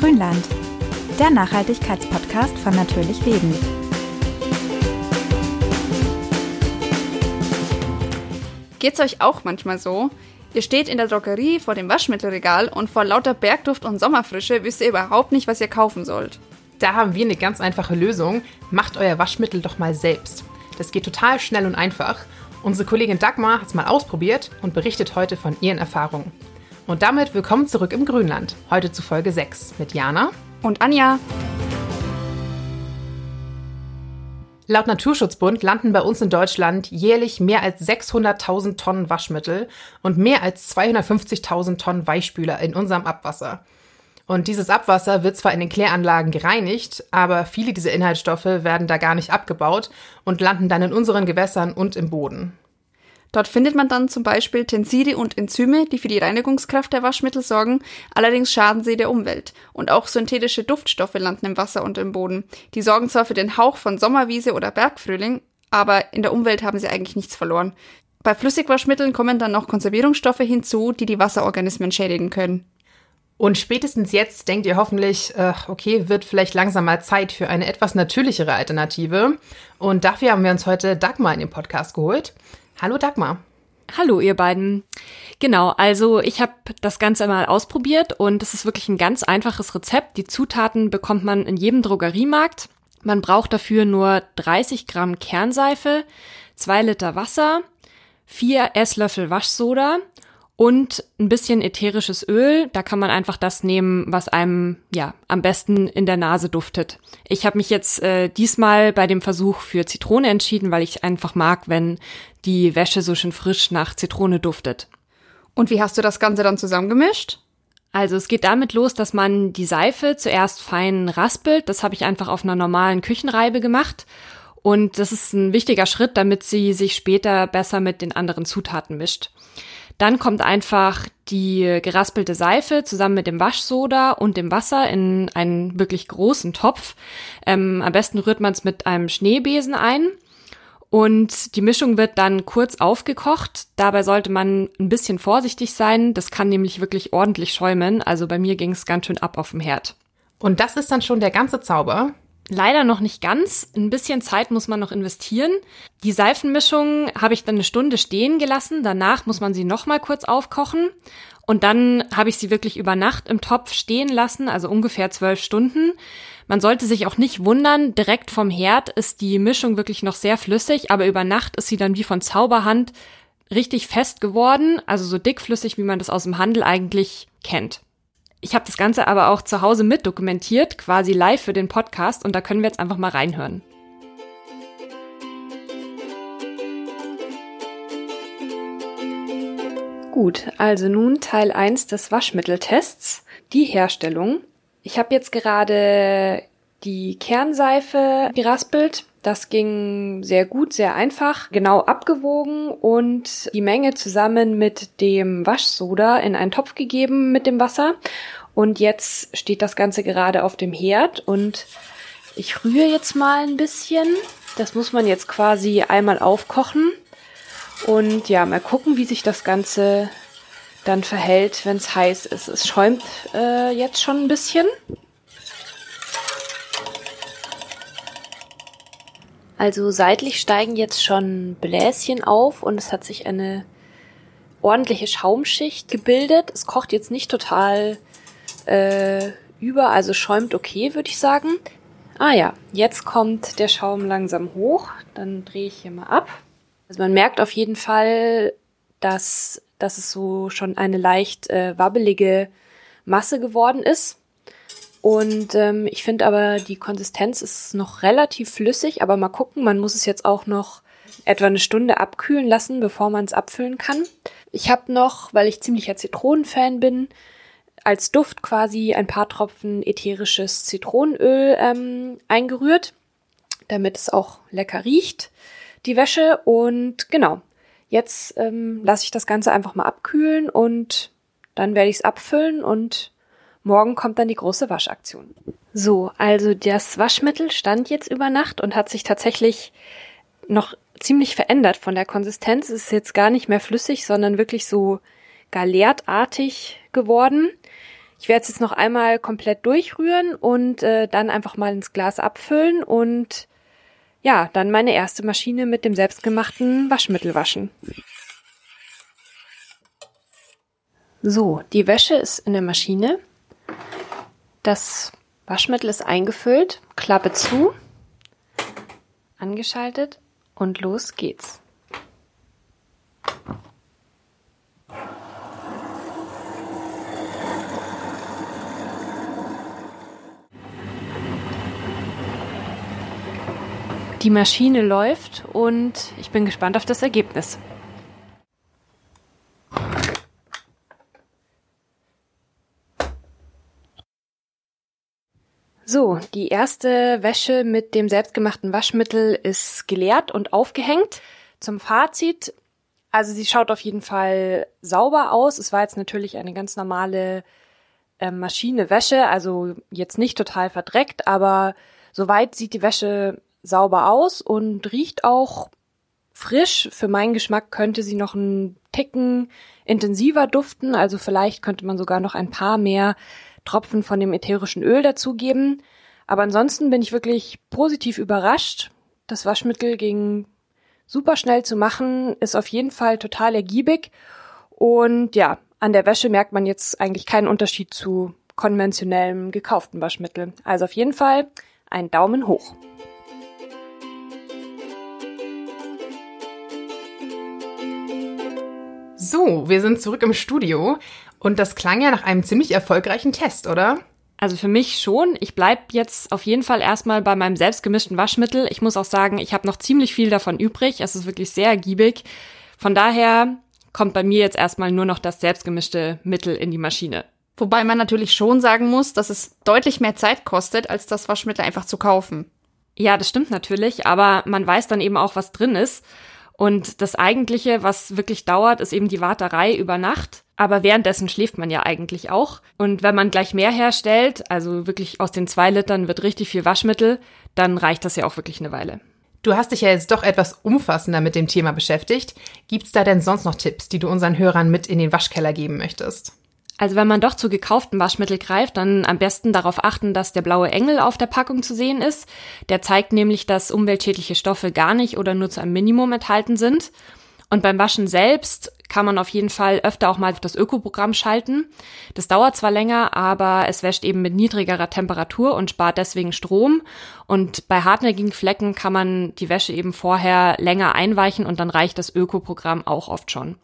Grünland, der Nachhaltigkeitspodcast von Natürlich Leben. Geht's euch auch manchmal so? Ihr steht in der Drogerie vor dem Waschmittelregal und vor lauter Bergduft und Sommerfrische wisst ihr überhaupt nicht, was ihr kaufen sollt. Da haben wir eine ganz einfache Lösung. Macht euer Waschmittel doch mal selbst. Das geht total schnell und einfach. Unsere Kollegin Dagmar hat es mal ausprobiert und berichtet heute von ihren Erfahrungen. Und damit willkommen zurück im Grünland. Heute zu Folge 6 mit Jana und Anja. Laut Naturschutzbund landen bei uns in Deutschland jährlich mehr als 600.000 Tonnen Waschmittel und mehr als 250.000 Tonnen Weichspüler in unserem Abwasser. Und dieses Abwasser wird zwar in den Kläranlagen gereinigt, aber viele dieser Inhaltsstoffe werden da gar nicht abgebaut und landen dann in unseren Gewässern und im Boden. Dort findet man dann zum Beispiel Tenside und Enzyme, die für die Reinigungskraft der Waschmittel sorgen, allerdings schaden sie der Umwelt. Und auch synthetische Duftstoffe landen im Wasser und im Boden. Die sorgen zwar für den Hauch von Sommerwiese oder Bergfrühling, aber in der Umwelt haben sie eigentlich nichts verloren. Bei Flüssigwaschmitteln kommen dann noch Konservierungsstoffe hinzu, die die Wasserorganismen schädigen können. Und spätestens jetzt denkt ihr hoffentlich, äh, okay, wird vielleicht langsam mal Zeit für eine etwas natürlichere Alternative. Und dafür haben wir uns heute Dagmar in den Podcast geholt. Hallo Dagmar. Hallo ihr beiden. Genau, also ich habe das Ganze mal ausprobiert und es ist wirklich ein ganz einfaches Rezept. Die Zutaten bekommt man in jedem Drogeriemarkt. Man braucht dafür nur 30 Gramm Kernseife, 2 Liter Wasser, 4 Esslöffel Waschsoda und ein bisschen ätherisches Öl. Da kann man einfach das nehmen, was einem ja am besten in der Nase duftet. Ich habe mich jetzt äh, diesmal bei dem Versuch für Zitrone entschieden, weil ich einfach mag, wenn die Wäsche so schön frisch nach Zitrone duftet. Und wie hast du das Ganze dann zusammengemischt? Also es geht damit los, dass man die Seife zuerst fein raspelt. Das habe ich einfach auf einer normalen Küchenreibe gemacht. Und das ist ein wichtiger Schritt, damit sie sich später besser mit den anderen Zutaten mischt. Dann kommt einfach die geraspelte Seife zusammen mit dem Waschsoda und dem Wasser in einen wirklich großen Topf. Ähm, am besten rührt man es mit einem Schneebesen ein. Und die Mischung wird dann kurz aufgekocht. Dabei sollte man ein bisschen vorsichtig sein. Das kann nämlich wirklich ordentlich schäumen. Also bei mir ging es ganz schön ab auf dem Herd. Und das ist dann schon der ganze Zauber. Leider noch nicht ganz. Ein bisschen Zeit muss man noch investieren. Die Seifenmischung habe ich dann eine Stunde stehen gelassen. Danach muss man sie noch mal kurz aufkochen. Und dann habe ich sie wirklich über Nacht im Topf stehen lassen, also ungefähr zwölf Stunden. Man sollte sich auch nicht wundern, direkt vom Herd ist die Mischung wirklich noch sehr flüssig, aber über Nacht ist sie dann wie von Zauberhand richtig fest geworden, also so dickflüssig, wie man das aus dem Handel eigentlich kennt. Ich habe das Ganze aber auch zu Hause mit dokumentiert, quasi live für den Podcast und da können wir jetzt einfach mal reinhören. Gut, also nun Teil 1 des Waschmitteltests, die Herstellung. Ich habe jetzt gerade die Kernseife geraspelt. Das ging sehr gut, sehr einfach, genau abgewogen und die Menge zusammen mit dem Waschsoda in einen Topf gegeben mit dem Wasser. Und jetzt steht das Ganze gerade auf dem Herd und ich rühre jetzt mal ein bisschen. Das muss man jetzt quasi einmal aufkochen. Und ja, mal gucken, wie sich das Ganze dann verhält, wenn es heiß ist. Es schäumt äh, jetzt schon ein bisschen. Also seitlich steigen jetzt schon Bläschen auf und es hat sich eine ordentliche Schaumschicht gebildet. Es kocht jetzt nicht total äh, über, also schäumt okay, würde ich sagen. Ah ja, jetzt kommt der Schaum langsam hoch. Dann drehe ich hier mal ab. Also man merkt auf jeden Fall, dass, dass es so schon eine leicht äh, wabbelige Masse geworden ist. Und ähm, ich finde aber, die Konsistenz ist noch relativ flüssig, aber mal gucken, man muss es jetzt auch noch etwa eine Stunde abkühlen lassen, bevor man es abfüllen kann. Ich habe noch, weil ich ziemlicher Zitronenfan bin, als Duft quasi ein paar Tropfen ätherisches Zitronenöl ähm, eingerührt, damit es auch lecker riecht, die Wäsche. Und genau, jetzt ähm, lasse ich das Ganze einfach mal abkühlen und dann werde ich es abfüllen und Morgen kommt dann die große Waschaktion. So, also das Waschmittel stand jetzt über Nacht und hat sich tatsächlich noch ziemlich verändert von der Konsistenz. Es ist jetzt gar nicht mehr flüssig, sondern wirklich so galertartig geworden. Ich werde es jetzt noch einmal komplett durchrühren und äh, dann einfach mal ins Glas abfüllen und ja, dann meine erste Maschine mit dem selbstgemachten Waschmittel waschen. So, die Wäsche ist in der Maschine. Das Waschmittel ist eingefüllt, Klappe zu, angeschaltet und los geht's. Die Maschine läuft und ich bin gespannt auf das Ergebnis. So, die erste Wäsche mit dem selbstgemachten Waschmittel ist geleert und aufgehängt. Zum Fazit, also sie schaut auf jeden Fall sauber aus. Es war jetzt natürlich eine ganz normale äh, Maschine Wäsche, also jetzt nicht total verdreckt, aber soweit sieht die Wäsche sauber aus und riecht auch frisch. Für meinen Geschmack könnte sie noch einen Ticken intensiver duften, also vielleicht könnte man sogar noch ein paar mehr Tropfen von dem ätherischen Öl dazugeben. Aber ansonsten bin ich wirklich positiv überrascht. Das Waschmittel ging super schnell zu machen, ist auf jeden Fall total ergiebig. Und ja, an der Wäsche merkt man jetzt eigentlich keinen Unterschied zu konventionellem gekauften Waschmittel. Also auf jeden Fall ein Daumen hoch. So, wir sind zurück im Studio und das klang ja nach einem ziemlich erfolgreichen Test, oder? Also für mich schon. Ich bleib jetzt auf jeden Fall erstmal bei meinem selbstgemischten Waschmittel. Ich muss auch sagen, ich habe noch ziemlich viel davon übrig. Es ist wirklich sehr ergiebig. Von daher kommt bei mir jetzt erstmal nur noch das selbstgemischte Mittel in die Maschine. Wobei man natürlich schon sagen muss, dass es deutlich mehr Zeit kostet, als das Waschmittel einfach zu kaufen. Ja, das stimmt natürlich, aber man weiß dann eben auch, was drin ist. Und das Eigentliche, was wirklich dauert, ist eben die Warterei über Nacht. Aber währenddessen schläft man ja eigentlich auch. Und wenn man gleich mehr herstellt, also wirklich aus den zwei Litern wird richtig viel Waschmittel, dann reicht das ja auch wirklich eine Weile. Du hast dich ja jetzt doch etwas umfassender mit dem Thema beschäftigt. Gibt's da denn sonst noch Tipps, die du unseren Hörern mit in den Waschkeller geben möchtest? Also wenn man doch zu gekauften Waschmittel greift, dann am besten darauf achten, dass der blaue Engel auf der Packung zu sehen ist. Der zeigt nämlich, dass umweltschädliche Stoffe gar nicht oder nur zu einem Minimum enthalten sind. Und beim Waschen selbst kann man auf jeden Fall öfter auch mal auf das Ökoprogramm schalten. Das dauert zwar länger, aber es wäscht eben mit niedrigerer Temperatur und spart deswegen Strom. Und bei hartnäckigen Flecken kann man die Wäsche eben vorher länger einweichen und dann reicht das Ökoprogramm auch oft schon.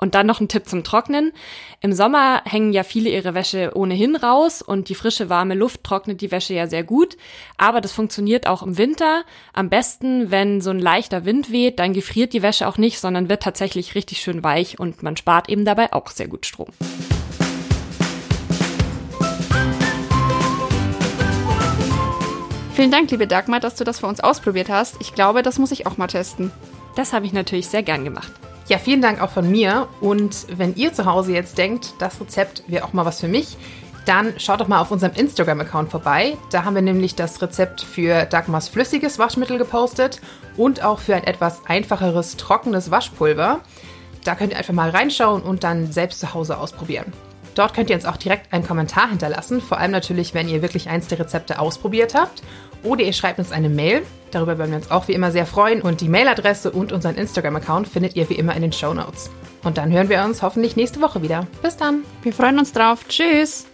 Und dann noch ein Tipp zum Trocknen. Im Sommer hängen ja viele ihre Wäsche ohnehin raus und die frische, warme Luft trocknet die Wäsche ja sehr gut. Aber das funktioniert auch im Winter. Am besten, wenn so ein leichter Wind weht, dann gefriert die Wäsche auch nicht, sondern wird tatsächlich richtig schön weich und man spart eben dabei auch sehr gut Strom. Vielen Dank, liebe Dagmar, dass du das für uns ausprobiert hast. Ich glaube, das muss ich auch mal testen. Das habe ich natürlich sehr gern gemacht. Ja, vielen Dank auch von mir. Und wenn ihr zu Hause jetzt denkt, das Rezept wäre auch mal was für mich, dann schaut doch mal auf unserem Instagram-Account vorbei. Da haben wir nämlich das Rezept für Dagmars flüssiges Waschmittel gepostet und auch für ein etwas einfacheres trockenes Waschpulver. Da könnt ihr einfach mal reinschauen und dann selbst zu Hause ausprobieren. Dort könnt ihr uns auch direkt einen Kommentar hinterlassen, vor allem natürlich, wenn ihr wirklich eins der Rezepte ausprobiert habt. Oder ihr schreibt uns eine Mail. Darüber würden wir uns auch wie immer sehr freuen. Und die Mailadresse und unseren Instagram-Account findet ihr wie immer in den Show Notes. Und dann hören wir uns hoffentlich nächste Woche wieder. Bis dann. Wir freuen uns drauf. Tschüss.